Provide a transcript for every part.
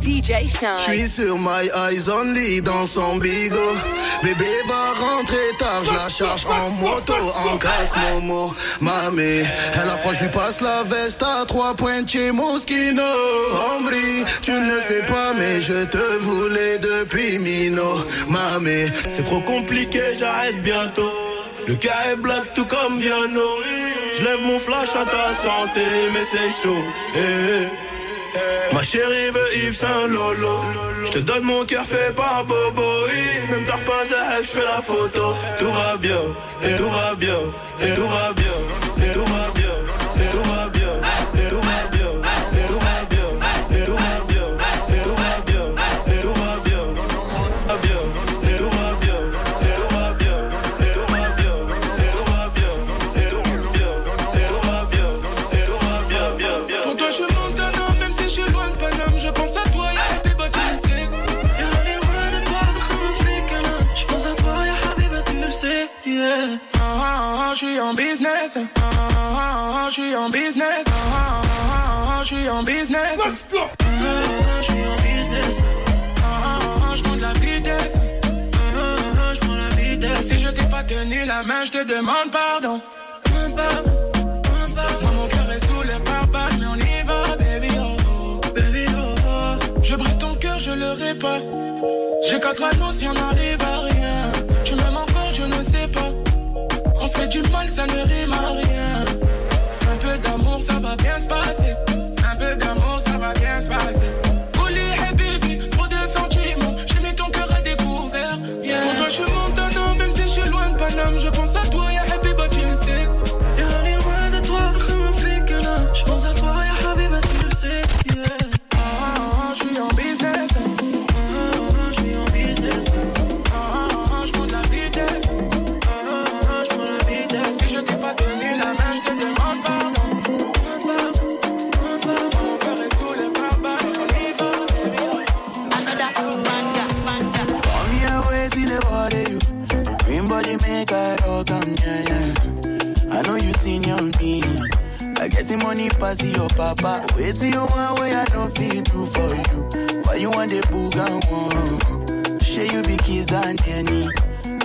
DJ Shine. J'suis sur my eyes only dans son bigot. Bébé va rentrer tard, je la charge en moto, en casque Momo. Mamé, elle approche, je lui passe la veste à trois points chez Moschino. Ambri, tu ne sais pas, mais je te voulais depuis Mino. Mamé, c'est trop compliqué, j'arrête bientôt. Le cas est black tout comme Viano. Je lève mon flash à ta santé, mais c'est chaud. Eh, eh. Ma chérie veut Yves Saint Lolo. Je te donne mon cœur fait par Bobo. Même t'as pas je fais la photo. Tout va bien, et tout va bien, et tout va bien, et tout va bien. Je suis en business. Je suis en business. Je suis en business. Je suis en business. Je prends de la vitesse. Je prends la vitesse. Si je t'ai pas tenu la main, je te demande pardon. Moi, mon cœur est sous le pare mais on y va, baby. Oh, baby, oh, Je brise ton cœur, je le répare. J'ai quatre anneaux si on arrive à rien. Tu m'aimes encore, je ne sais pas fait du mal, ça ne rime à rien. Un peu d'amour, ça va bien se passer. Un peu d'amour, ça va bien se passer. Want way I don't feel do for you. Why you want the boogan one? Share you be kiss than any.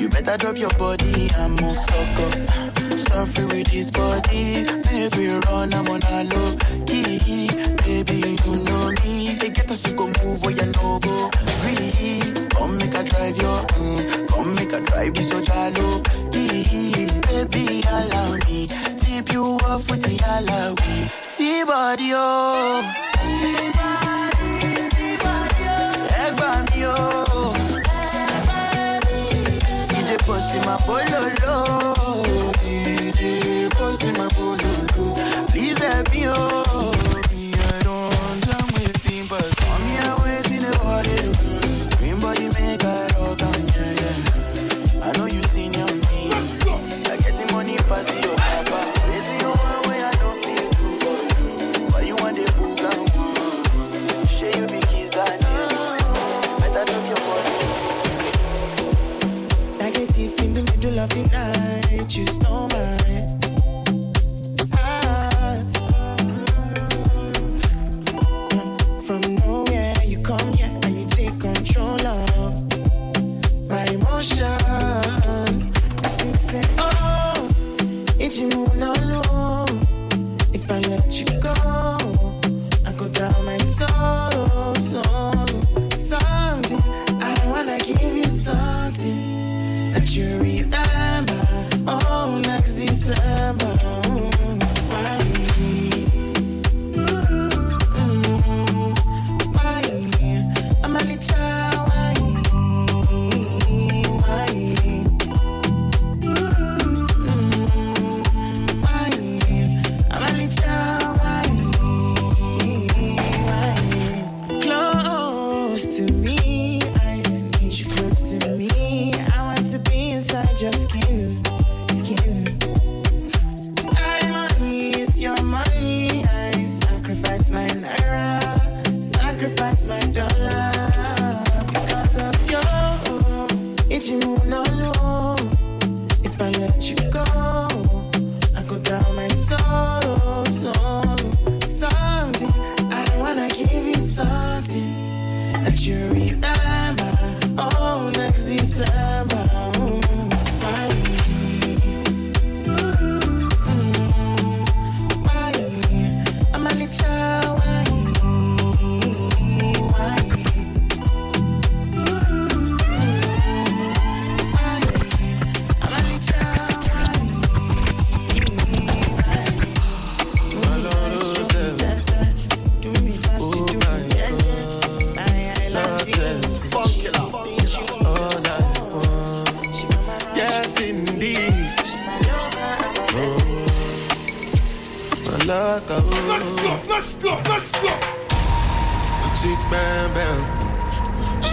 You better drop your body and move suck up. Free with this body. Make we run, I'm on a low key. Baby, you know me. They get us, you go move where you know go. Breathe. Come make a drive your, mm. come make a drive this your jalo. Baby, allow me tip you off with the alawi. See body, oh. See body, see body, oh. Egg me, oh. DJ in my bololo. DJ in my bololo. Please help me, oh.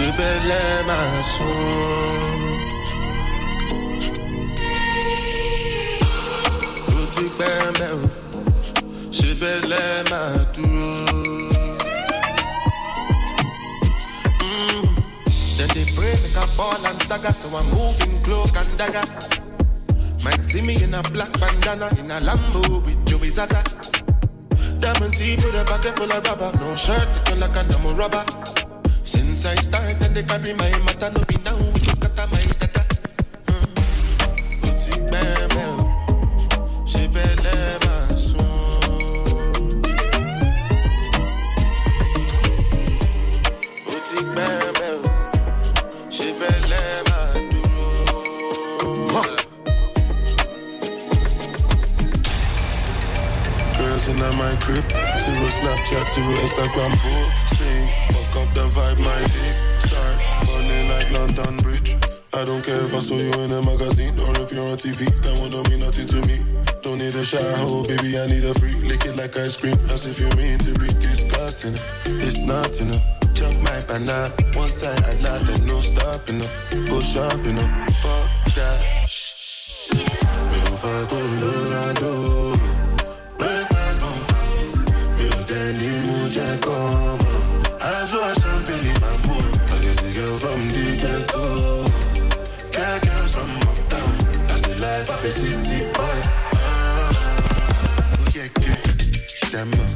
Tu belle ma soeur Où tu belle Je belle ma tour Then they pray make a ball and dagger, So I'm moving cloak and dagger Might see me in a black bandana In a Lambo with Joey Zaza Diamond teeth with a bucket full of rubber No shirt looking like a dumb rubber. Since I started, they carry my matter. No be now, we just got my data. Petit bébé, j'ai belle ma soeur. Petit bébé. Girls in my crib, zero Snapchat, zero Instagram. shy hoe, baby, I need a freak. Lick it like ice cream, as if you mean to be disgusting. It's not enough. Chop my banana, one side I lot, there's no stopping up. Go shopping up, fuck that. Me on fire, go Lorando. Breakfast on fire. Me on Danny Mujakoma. I saw champagne in my mood. I guess a from the ghetto. Girl, girls from uptown. That's the life of city boy. remember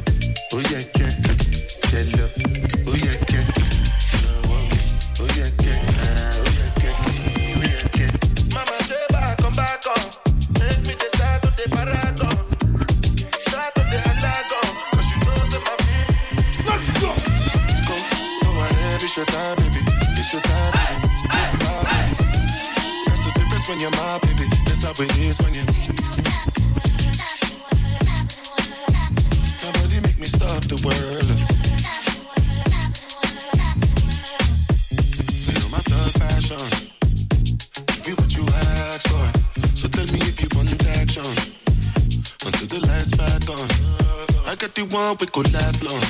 want, we could last long.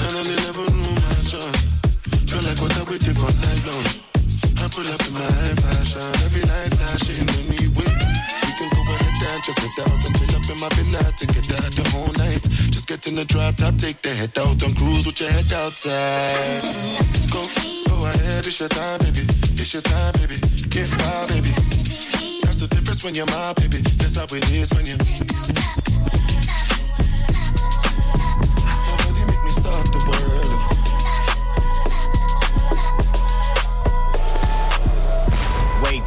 And I'll never know my job. Feel like what I waited for night long. I pull up in my fashion. Every night flashing in me with. We can go ahead and just sit out and chill up in my villa to get out the whole night. Just get in the drop top, take the head out and cruise with your head outside. Go, go ahead, it's your time, baby. It's your time, baby. Get my baby. That's the difference when you're my baby. That's how it is when you're.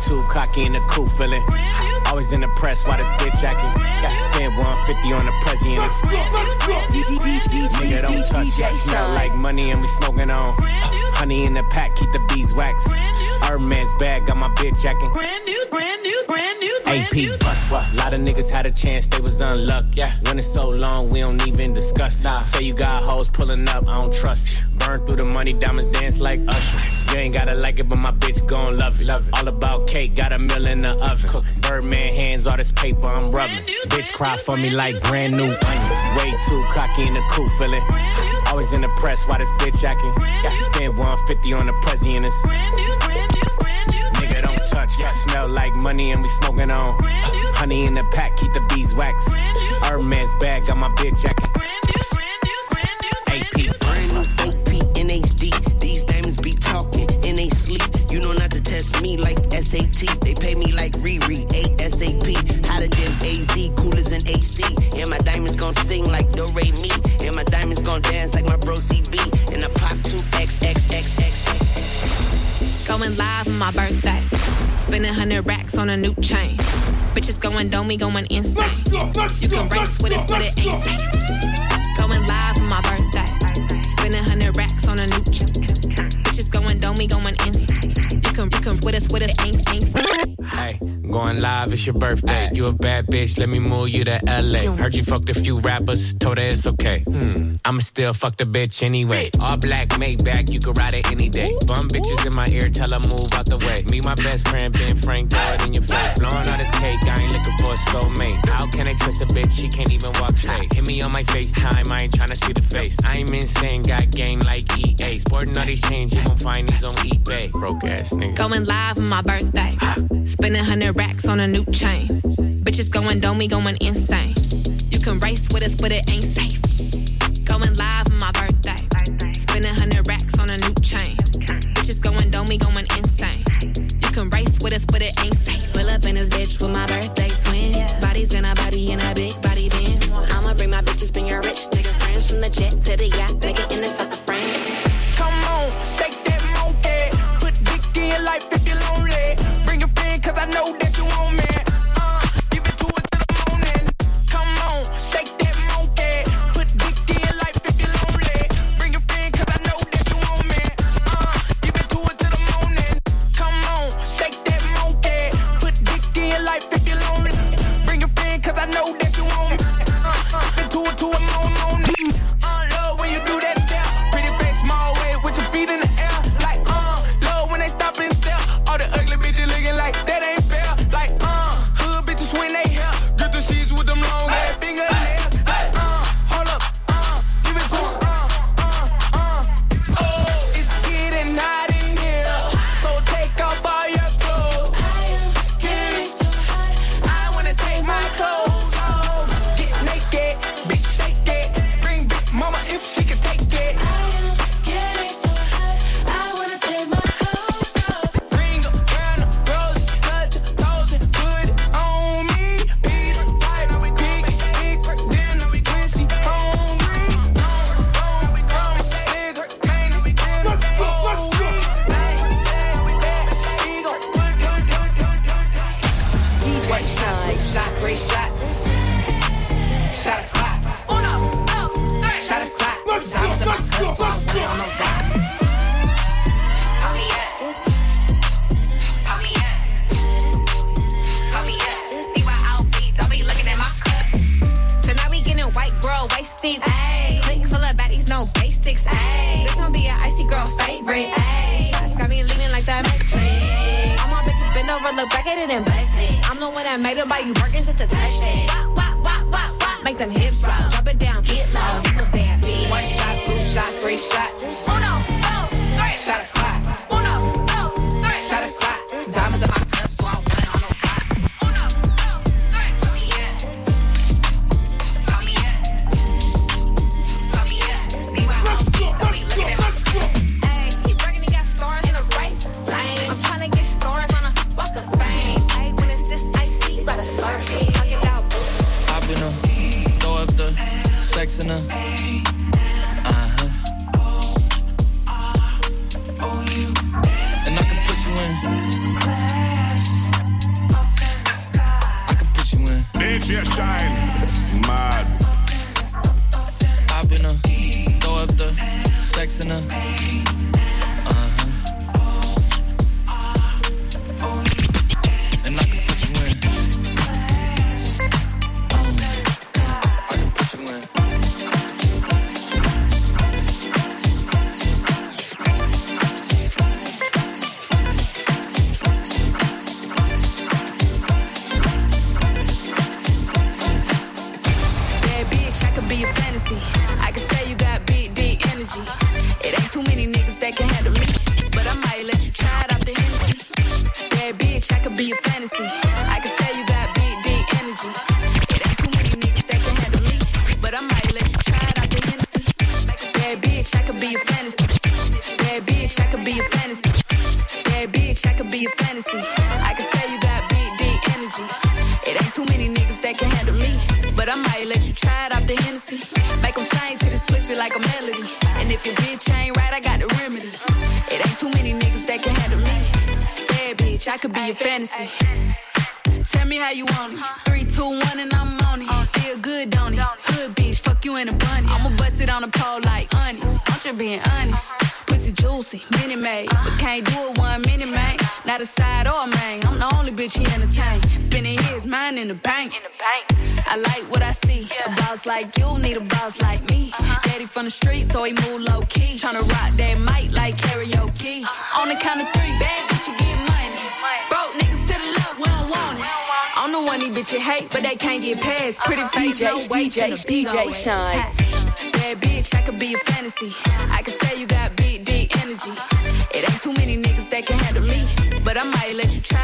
too cocky in the cool feeling. Always in the press, why this bitch acting? Got to spend 150 on the president. Nigga, don't touch that. Smell like money and we smoking on. Honey in the pack, keep the beeswax. Hermes bag, got my bitch acting. Brand new, brand new, brand new. AP bus, a lot of niggas had a chance, they was unlucky. Yeah. When it's so long, we don't even discuss. Nah. Say you got hoes pulling up, I don't trust. Burn through the money, diamonds dance like Usher. You ain't gotta like it, but my bitch gon' love it. Love it. All about cake, got a meal in the oven. Birdman hands, all this paper I'm rubbing. Bitch cry for me like brand new onions. Way too cocky in the cool feeling. Always in the press, why this bitch acting? Got to spend 150 on the presidents. New. Nigga don't touch, yeah. Smell like money and we smoking on. Honey in the pack, keep the beeswax. Hermes bag, got my bitch acting. My birthday. Spending hundred racks on a new chain. Bitches going dome, we going insane. You can race with us, but it ain't safe. Going live on my birthday. Spending hundred racks on a new chain. Bitches going dome, we going insane. You can, you can with us, with us, ain't, ain't. Going live, it's your birthday. You a bad bitch, let me move you to LA. Heard you fucked a few rappers, told her it's okay. Hmm, I'ma still fuck the bitch anyway. All black, made back, you can ride it any day. Bum bitches in my ear, tell her move out the way. Me, my best friend, Ben Frank, throw it in your face. Blowing all this cake, I ain't looking for a soulmate. How can I trust a bitch? She can't even walk straight. Hit me on my FaceTime, I ain't tryna see the face. I'm insane, got game like EA. Sporting all these chains, you gon' find these on eBay. Broke ass nigga. Going live on my birthday. Spending hundred racks on a new chain. Bitches going dome, we going insane. You can race with us, but it ain't safe. Going live on my birthday. Spending hundred racks on a new chain. Bitches going dome, we going insane. You can race with us, but it ain't over, look back at it and bust it. I'm the one that made them buy you working just to touch it. Wop, wop, wop, wop, wop. Make them hips rock. Drop it down, get low. You a bad bitch. One shot, two shot, three shot. DJ Shynn. Mad. Hop in her, throw up the sex in her. Be a fantasy. I can tell you got big, big energy. It ain't too many niggas that can handle me. But I might let you try it out the Hennessy. Bad bitch, I could be a fantasy. Bad bitch, I could be a fantasy. Bad bitch, I could be a fantasy. I can tell you got big, big energy. It ain't too many niggas that can handle me. But I might let you try it out the Hennessy. Make 'em sing to this pussy like a melody. And if your bitch ain't right, I got the remedy. I could be your fantasy. Tell me how you want it. Three, two, one, and I'm on it. Uh. Feel good, don't it? Hood bitch, fuck you in a bunny. Uh. I'ma bust it on the pole like honest. I'm just being honest. Uh-huh. Pussy juicy, mini made. Uh. But can't do it one minute, man. Not a side or a main. I'm the only bitch he entertain. Spending his mind in the bank. In the bank. I like what I see. Yeah. A boss like you need a boss like me. Uh-huh. Daddy from the street, so he move low key. Tryna rock that mic like karaoke. Uh-huh. On the count of three, bad bitch, you get money. Broke niggas to the left, we don't want it. I'm the one these bitches hate, but they can't get past. Uh-huh. Pretty face, no way, DJ, DJ Shynn. Bad bitch, I could be a fantasy. I could tell you got big, deep energy. It ain't too many niggas that can handle me, but I might let you try.